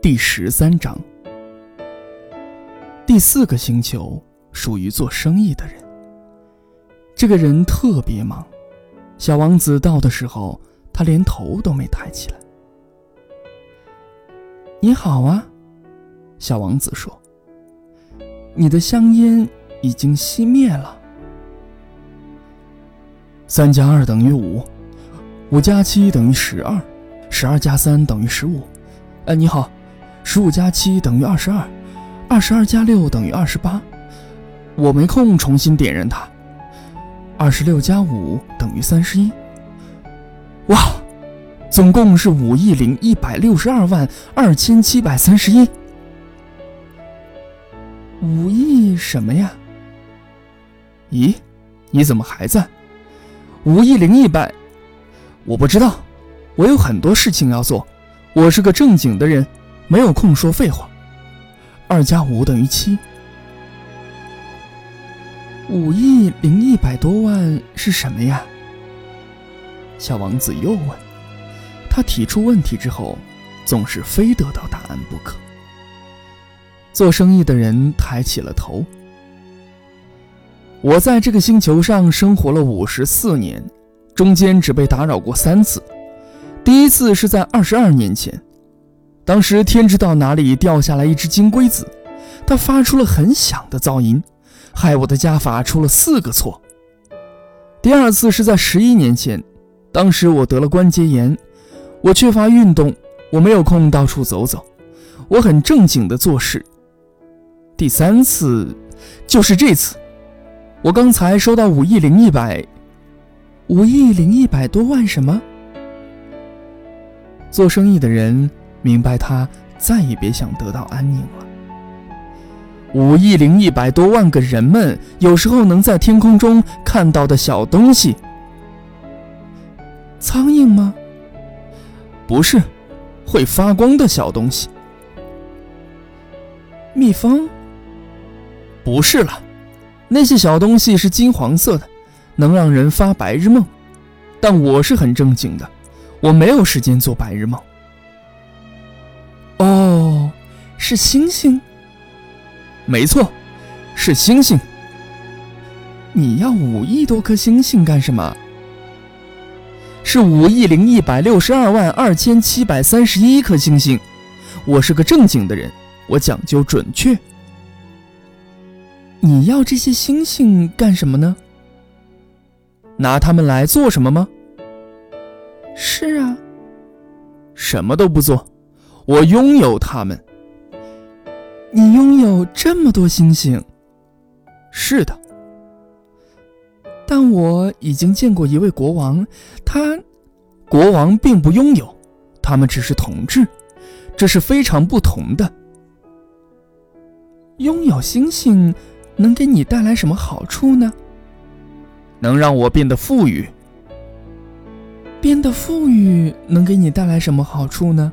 第十三章，第四个星球属于做生意的人。这个人特别忙。小王子到的时候，他连头都没抬起来。你好啊，小王子说。你的香烟已经熄灭了。三加二等于五，五加七等于十二，十二加三等于十五。哎，你好。十五加七等于二十二，二十二加六等于二十八。我没空重新点燃它。二十六加五等于三十一。哇，总共是五亿零一百六十二万二千七百三十一。五亿什么呀？咦，你怎么还在？五亿零一百，我不知道，我有很多事情要做，我是个正经的人。没有空说废话。二加五等于七。五亿零一百多万是什么呀？小王子又问。他提出问题之后，总是非得到答案不可。做生意的人抬起了头。我在这个星球上生活了五十四年，中间只被打扰过三次。第一次是在二十二年前。当时天知道哪里掉下来一只金龟子，它发出了很响的噪音，害我的加法出了四个错。第二次是在十一年前，当时我得了关节炎，我缺乏运动，我没有空到处走走，我很正经的做事。第三次就是这次，我刚才收到五亿零一百，五亿零一百多万什么？做生意的人。明白，他再也别想得到安宁了。五亿零一百多万个人们有时候能在天空中看到的小东西，苍蝇吗？不是，会发光的小东西。蜜蜂？不是了，那些小东西是金黄色的，能让人发白日梦。但我是很正经的，我没有时间做白日梦。哦，是星星。没错，是星星。你要五亿多颗星星干什么？是五亿零一百六十二万二千七百三十一颗星星。我是个正经的人，我讲究准确。你要这些星星干什么呢？拿它们来做什么吗？是啊，什么都不做。我拥有它们。你拥有这么多星星？是的。但我已经见过一位国王，他，国王并不拥有，他们只是统治，这是非常不同的。拥有星星能给你带来什么好处呢？能让我变得富裕。变得富裕能给你带来什么好处呢？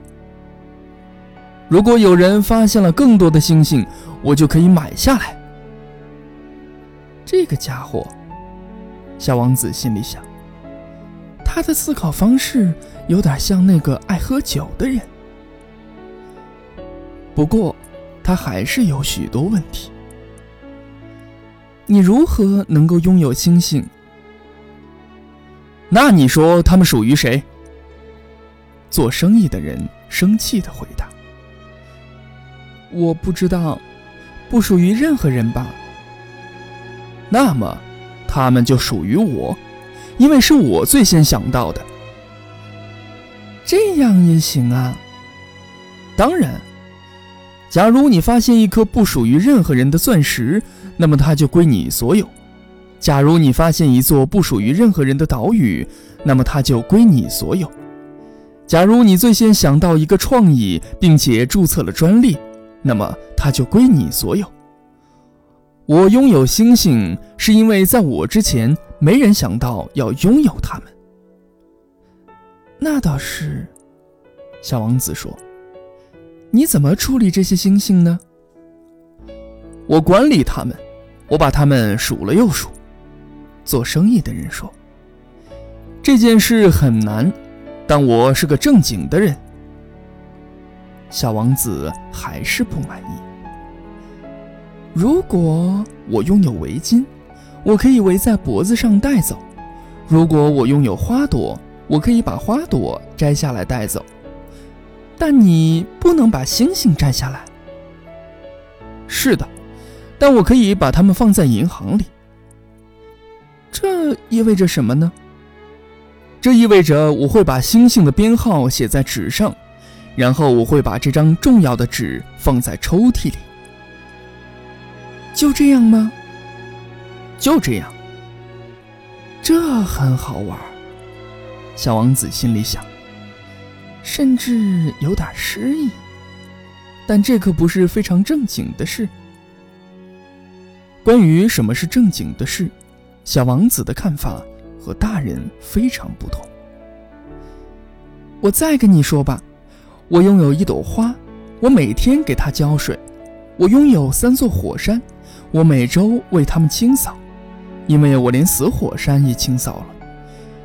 如果有人发现了更多的星星，我就可以买下来。这个家伙，小王子心里想，他的思考方式有点像那个爱喝酒的人。不过，他还是有许多问题。你如何能够拥有星星？那你说他们属于谁？做生意的人生气的回答。我不知道，不属于任何人吧？那么，他们就属于我，因为是我最先想到的。这样也行啊。当然，假如你发现一颗不属于任何人的钻石，那么它就归你所有；假如你发现一座不属于任何人的岛屿，那么它就归你所有；假如你最先想到一个创意，并且注册了专利。那么它就归你所有。我拥有星星，是因为在我之前没人想到要拥有它们。那倒是，小王子说：“你怎么处理这些星星呢？”我管理它们，我把它们数了又数。做生意的人说：“这件事很难，但我是个正经的人。小王子还是不满意。如果我拥有围巾，我可以围在脖子上带走；如果我拥有花朵，我可以把花朵摘下来带走。但你不能把星星摘下来。是的，但我可以把它们放在银行里。这意味着什么呢？这意味着我会把星星的编号写在纸上，然后我会把这张重要的纸放在抽屉里。就这样吗？就这样。这很好玩，小王子心里想，甚至有点诗意。但这可不是非常正经的事。关于什么是正经的事，小王子的看法。和大人非常不同。我再跟你说吧，我拥有一朵花，我每天给它浇水；我拥有三座火山，我每周为它们清扫，因为我连死火山也清扫了。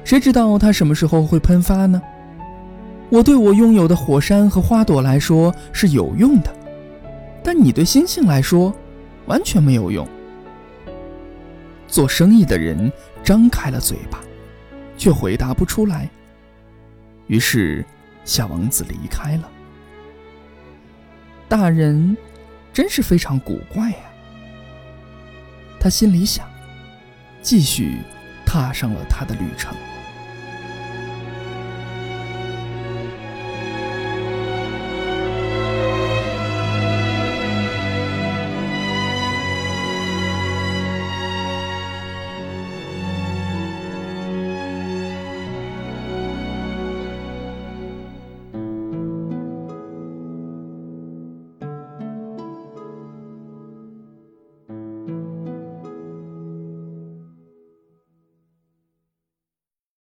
谁知道它什么时候会喷发呢？我对我拥有的火山和花朵来说是有用的，但你对星星来说完全没有用。做生意的人张开了嘴巴，却回答不出来。于是，小王子离开了。大人真是非常古怪呀，他心里想，继续踏上了他的旅程。